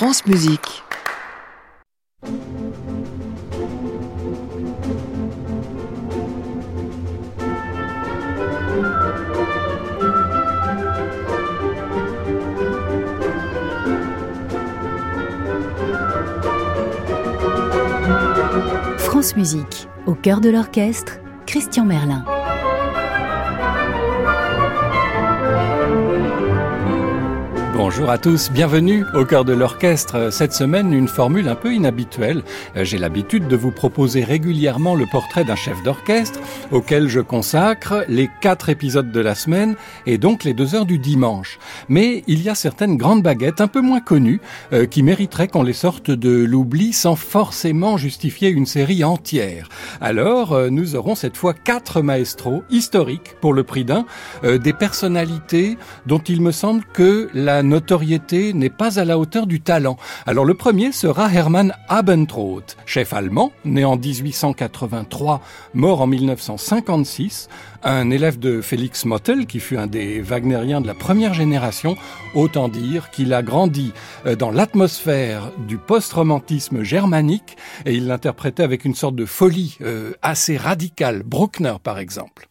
France Musique. France Musique, au cœur de l'orchestre, Christian Merlin. Bonjour à tous, bienvenue au cœur de l'orchestre. Cette semaine, une formule un peu inhabituelle. Euh, j'ai l'habitude de vous proposer régulièrement le portrait d'un chef d'orchestre auquel je consacre les quatre épisodes de la semaine et donc les deux heures du dimanche. Mais il y a certaines grandes baguettes un peu moins connues euh, qui mériteraient qu'on les sorte de l'oubli sans forcément justifier une série entière. Alors, euh, nous aurons cette fois quatre maestros historiques pour le prix d'un, des personnalités dont il me semble que la notoriété n'est pas à la hauteur du talent. Alors le premier sera Hermann Abendroth, chef allemand, né en 1883, mort en 1956, un élève de Félix Mottl, qui fut un des Wagneriens de la première génération, autant dire qu'il a grandi euh, dans l'atmosphère du post-romantisme germanique et il l'interprétait avec une sorte de folie euh, assez radicale, Bruckner par exemple.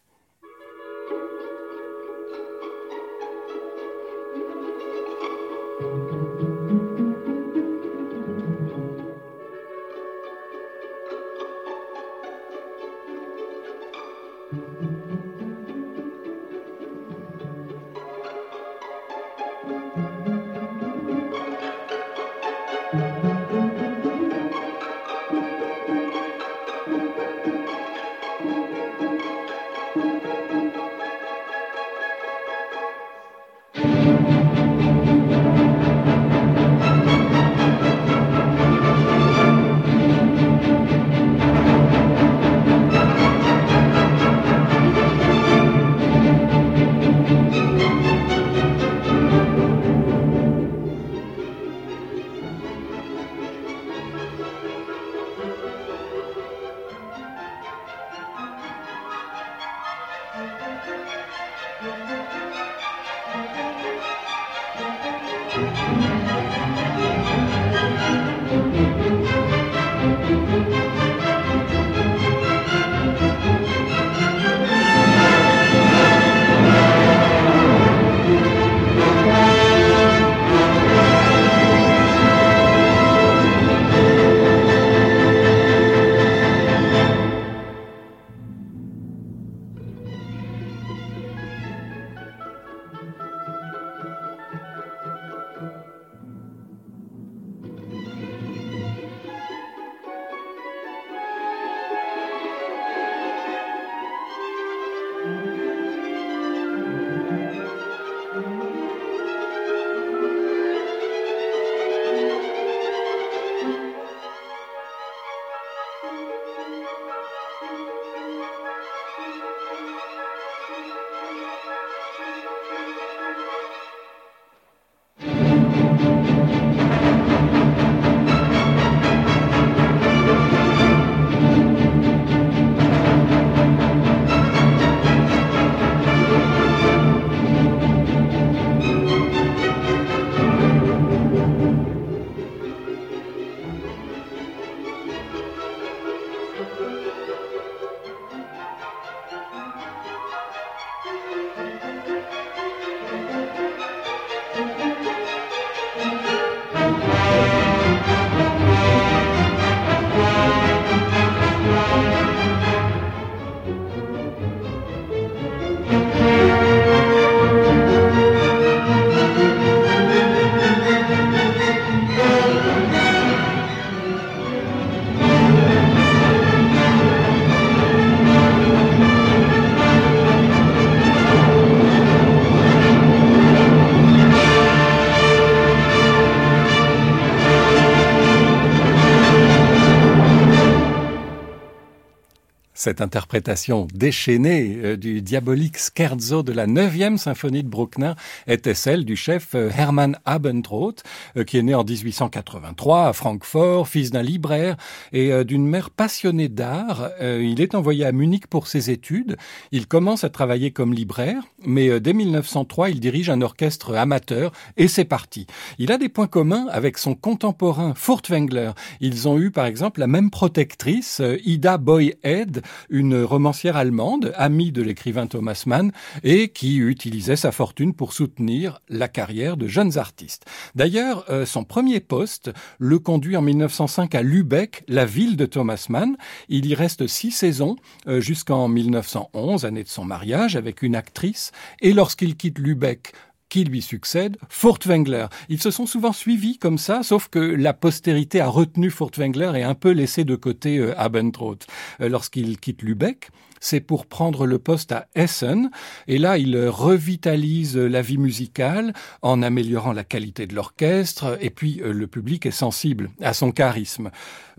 Cette interprétation déchaînée euh, du diabolique scherzo de la 9e symphonie de Bruckner était celle du chef euh, Hermann Abendroth, euh, qui est né en 1883 à Francfort, fils d'un libraire et d'une mère passionnée d'art. Il est envoyé à Munich pour ses études. Il commence à travailler comme libraire, mais dès 1903, il dirige un orchestre amateur et c'est parti. Il a des points communs avec son contemporain Furtwängler. Ils ont eu par exemple la même protectrice, Ida Boyhead, une romancière allemande, amie de l'écrivain Thomas Mann, et qui utilisait sa fortune pour soutenir la carrière de jeunes artistes. D'ailleurs, euh, son premier poste le conduit en 1905 à Lübeck, la ville de Thomas Mann. Il y reste six saisons euh, jusqu'en 1911, année de son mariage, avec une actrice, et lorsqu'il quitte Lübeck qui lui succède, Furtwängler. Ils se sont souvent suivis comme ça, sauf que la postérité a retenu Furtwängler et un peu laissé de côté euh, Abendroth. Euh, lorsqu'il quitte Lübeck, c'est pour prendre le poste à Essen. Et là, il revitalise la vie musicale en améliorant la qualité de l'orchestre. Et puis, euh, le public est sensible à son charisme.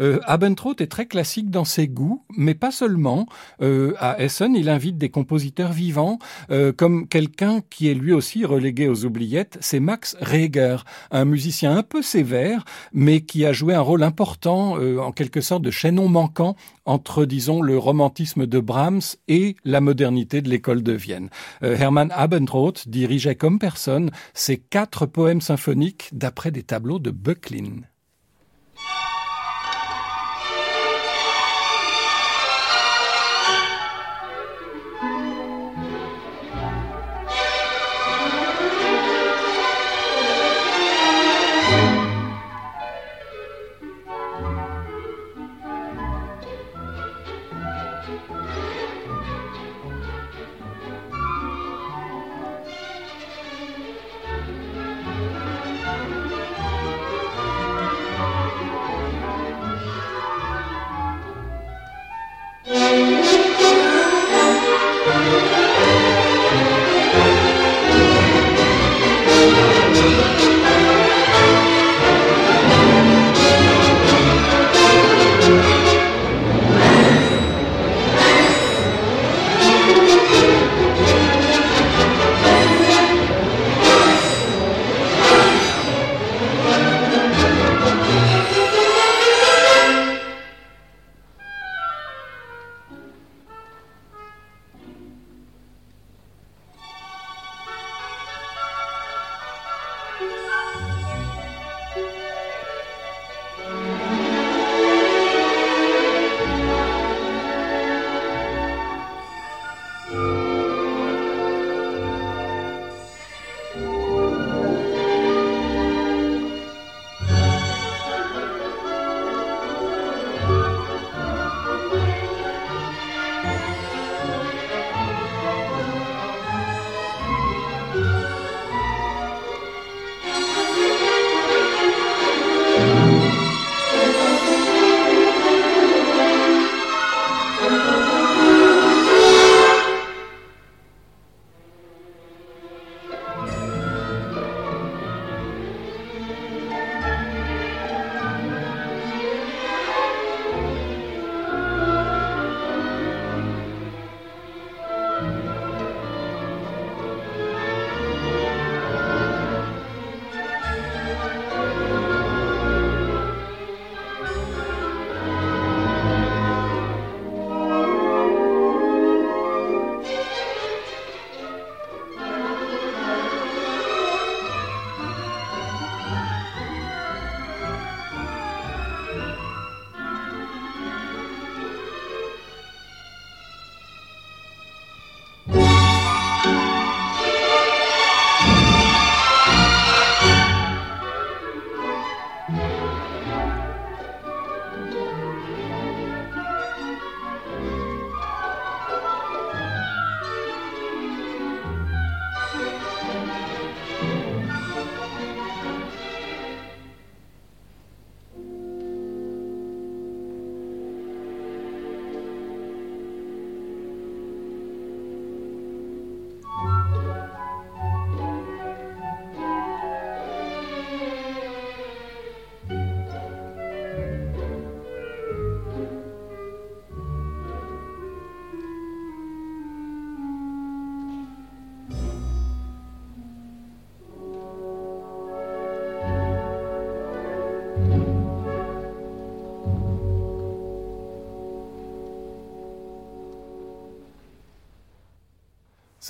Euh, est très classique dans ses goûts, mais pas seulement. Euh, à Essen, il invite des compositeurs vivants, euh, comme quelqu'un qui est lui aussi relégué aux oubliettes. C'est Max Reger, un musicien un peu sévère, mais qui a joué un rôle important, en quelque sorte de chaînon manquant entre, disons, le romantisme de Brahms et la modernité de l'école de Vienne. Euh, Hermann Abendroth dirigeait comme personne ces quatre poèmes symphoniques d'après des tableaux de Böcklin.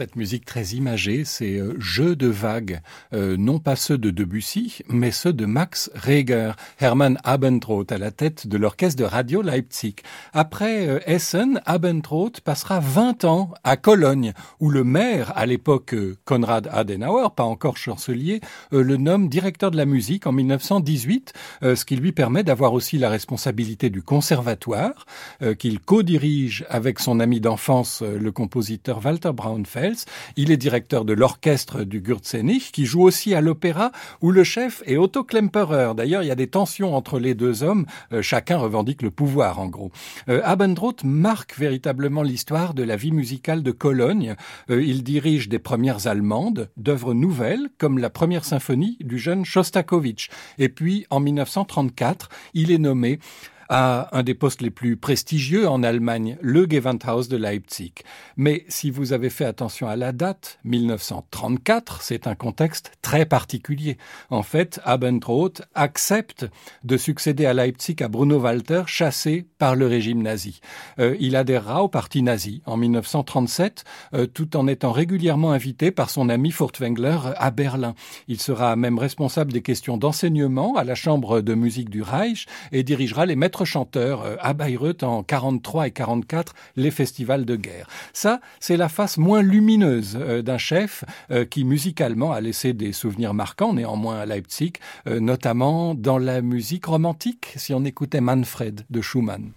Cette musique très imagée, c'est euh, Jeux de vagues, euh, non pas ceux de Debussy, mais ceux de Max Reger, Hermann Abendroth à la tête de l'orchestre de radio Leipzig. Après euh, Essen, Abendroth passera 20 ans à Cologne, où le maire, à l'époque Konrad Adenauer, pas encore chancelier, le nomme directeur de la musique en 1918, ce qui lui permet d'avoir aussi la responsabilité du conservatoire, qu'il co-dirige avec son ami d'enfance, le compositeur Walter Il est directeur de l'orchestre du Gürzenich, qui joue aussi à l'opéra, où le chef est Otto Klemperer. D'ailleurs, il y a des tensions entre les deux hommes. Euh, chacun revendique le pouvoir, en gros. Euh, Abendroth marque véritablement l'histoire de la vie musicale de Cologne. Euh, il dirige des premières allemandes, d'œuvres nouvelles, comme la première symphonie du jeune Shostakovich. Et puis, en 1934, il est nommé à un des postes les plus prestigieux en Allemagne, le Gewandhaus de Leipzig. Mais si vous avez fait attention à la date, 1934, c'est un contexte très particulier. En fait, Abendroth accepte de succéder à Leipzig à Bruno Walter, chassé par le régime nazi. Euh, il adhérera au parti nazi en 1937, euh, tout en étant régulièrement invité par son ami Furtwängler à Berlin. Il sera même responsable des questions d'enseignement à la Chambre de musique du Reich et dirigera les maîtres chanteur euh, à Bayreuth en 43 et 44 les festivals de guerre. Ça, c'est la face moins lumineuse euh, d'un chef euh, qui musicalement a laissé des souvenirs marquants néanmoins à Leipzig, notamment dans la musique romantique, si on écoutait Manfred de Schumann.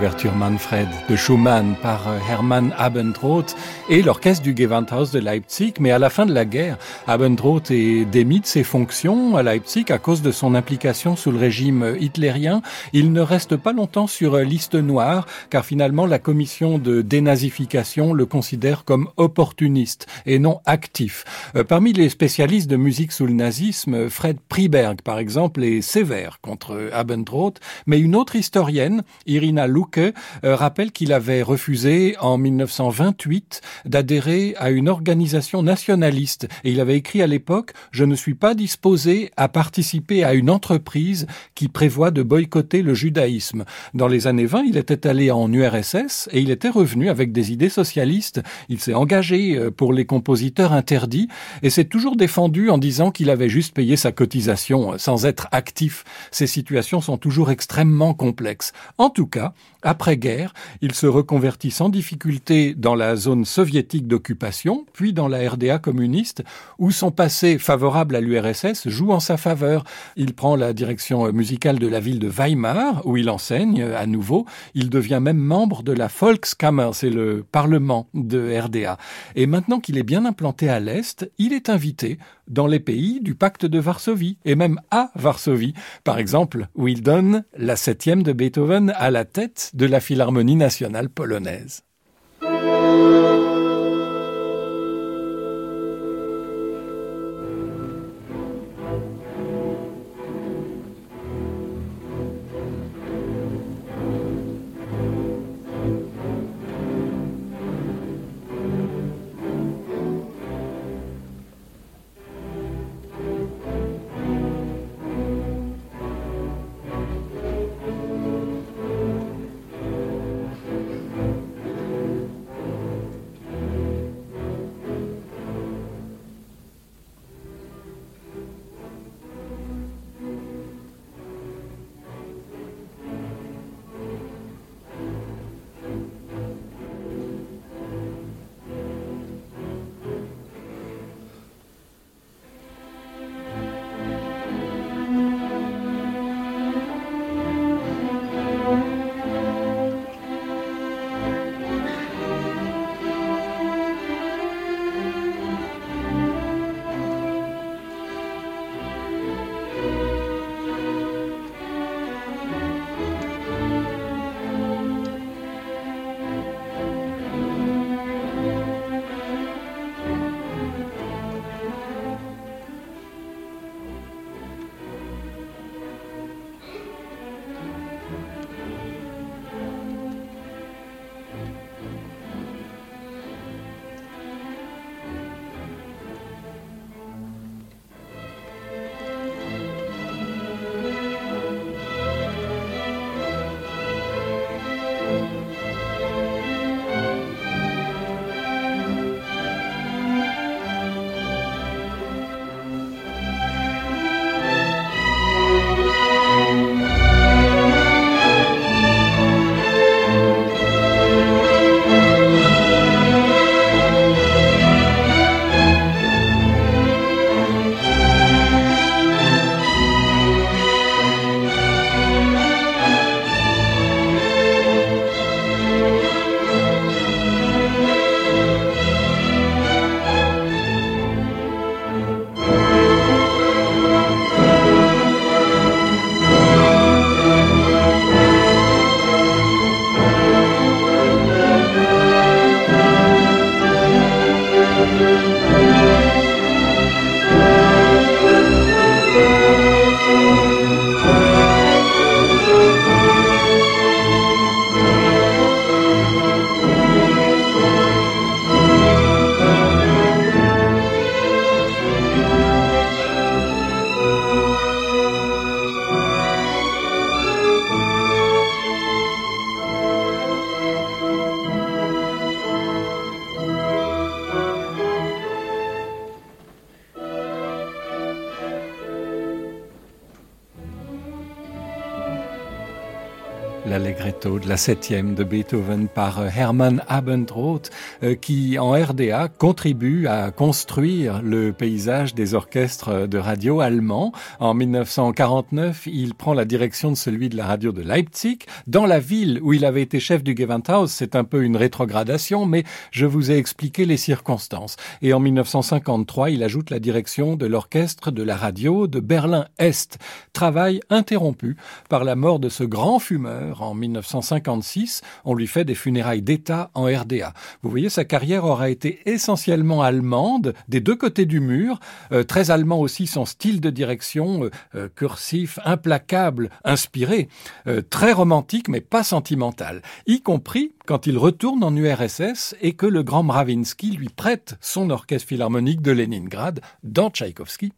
L'ouverture Manfred de Schumann par euh, Hermann Abendroth et l'orchestre du Gewandhaus de Leipzig. Mais à la fin de la guerre, Abendroth est démis de ses fonctions à Leipzig à cause de son implication sous le régime hitlérien. Il ne reste pas longtemps sur euh, liste noire car finalement la commission de dénazification le considère comme opportuniste et non actif. Euh, parmi les spécialistes de musique sous le nazisme, Fred Priberg par exemple est sévère contre Abendroth, mais une autre historienne, Irina Luke, euh, rappelle qu'il avait refusé en 1928 d'adhérer à une organisation nationaliste et il avait écrit à l'époque Je ne suis pas disposé à participer à une entreprise qui prévoit de boycotter le judaïsme. Dans les années 20, il était allé en URSS et il était revenu avec des idées socialistes. Il s'est engagé euh, pour les compositeurs interdits et s'est toujours défendu en disant qu'il avait juste payé sa cotisation euh, sans être actif. Ces situations sont toujours extrêmement complexes. En tout cas, après-guerre, il se reconvertit sans difficulté dans la zone soviétique d'occupation, puis dans la RDA communiste, où son passé favorable à l'URSS joue en sa faveur. Il prend la direction musicale de la ville de Weimar, où il enseigne à nouveau. Il devient même membre de la Volkskammer, c'est le parlement de RDA. Et maintenant qu'il est bien implanté à l'Est, il est invité dans les pays du pacte de Varsovie, et même à Varsovie, par exemple, où il donne la septième de Beethoven à la tête de la Philharmonie nationale polonaise. De la septième de Beethoven par euh, Hermann Abendroth, euh, qui en RDA contribue à construire le paysage des orchestres de radio allemands. En 1949, il prend la direction de celui de la radio de Leipzig. Dans la ville où il avait été chef du Gewandhaus, c'est un peu une rétrogradation, mais je vous ai expliqué les circonstances. Et en 1953, il ajoute la direction de l'orchestre de la radio de Berlin-Est. Travail interrompu par la mort de ce grand fumeur en 1956. On lui fait des funérailles d'État en RDA. Vous voyez, sa carrière aura été essentiellement allemande, des deux côtés du mur, euh, très allemand aussi son style de direction, euh, euh, cursif, implacable, inspiré, très romantique mais pas sentimental, y compris quand il retourne en URSS et que le grand Mravinsky lui prête son orchestre philharmonique de Leningrad dans Tchaïkovski.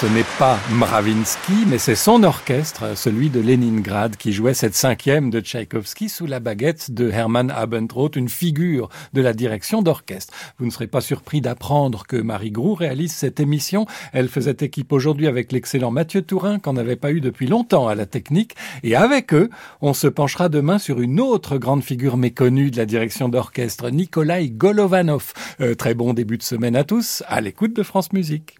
Ce n'est pas Mravinsky, mais c'est son orchestre, celui de Leningrad, qui jouait cette cinquième de Tchaïkovski sous la baguette de Hermann Abendroth, une figure de la direction d'orchestre. Vous ne serez pas surpris d'apprendre que Marie Grou réalise cette émission. Elle faisait équipe aujourd'hui avec l'excellent Mathieu Tourin, qu'on n'avait pas eu depuis longtemps à la technique. Et avec eux, on se penchera demain sur une autre grande figure méconnue de la direction d'orchestre, Nikolai Golovanov. Euh, très bon début de semaine à tous, à l'écoute de France Musique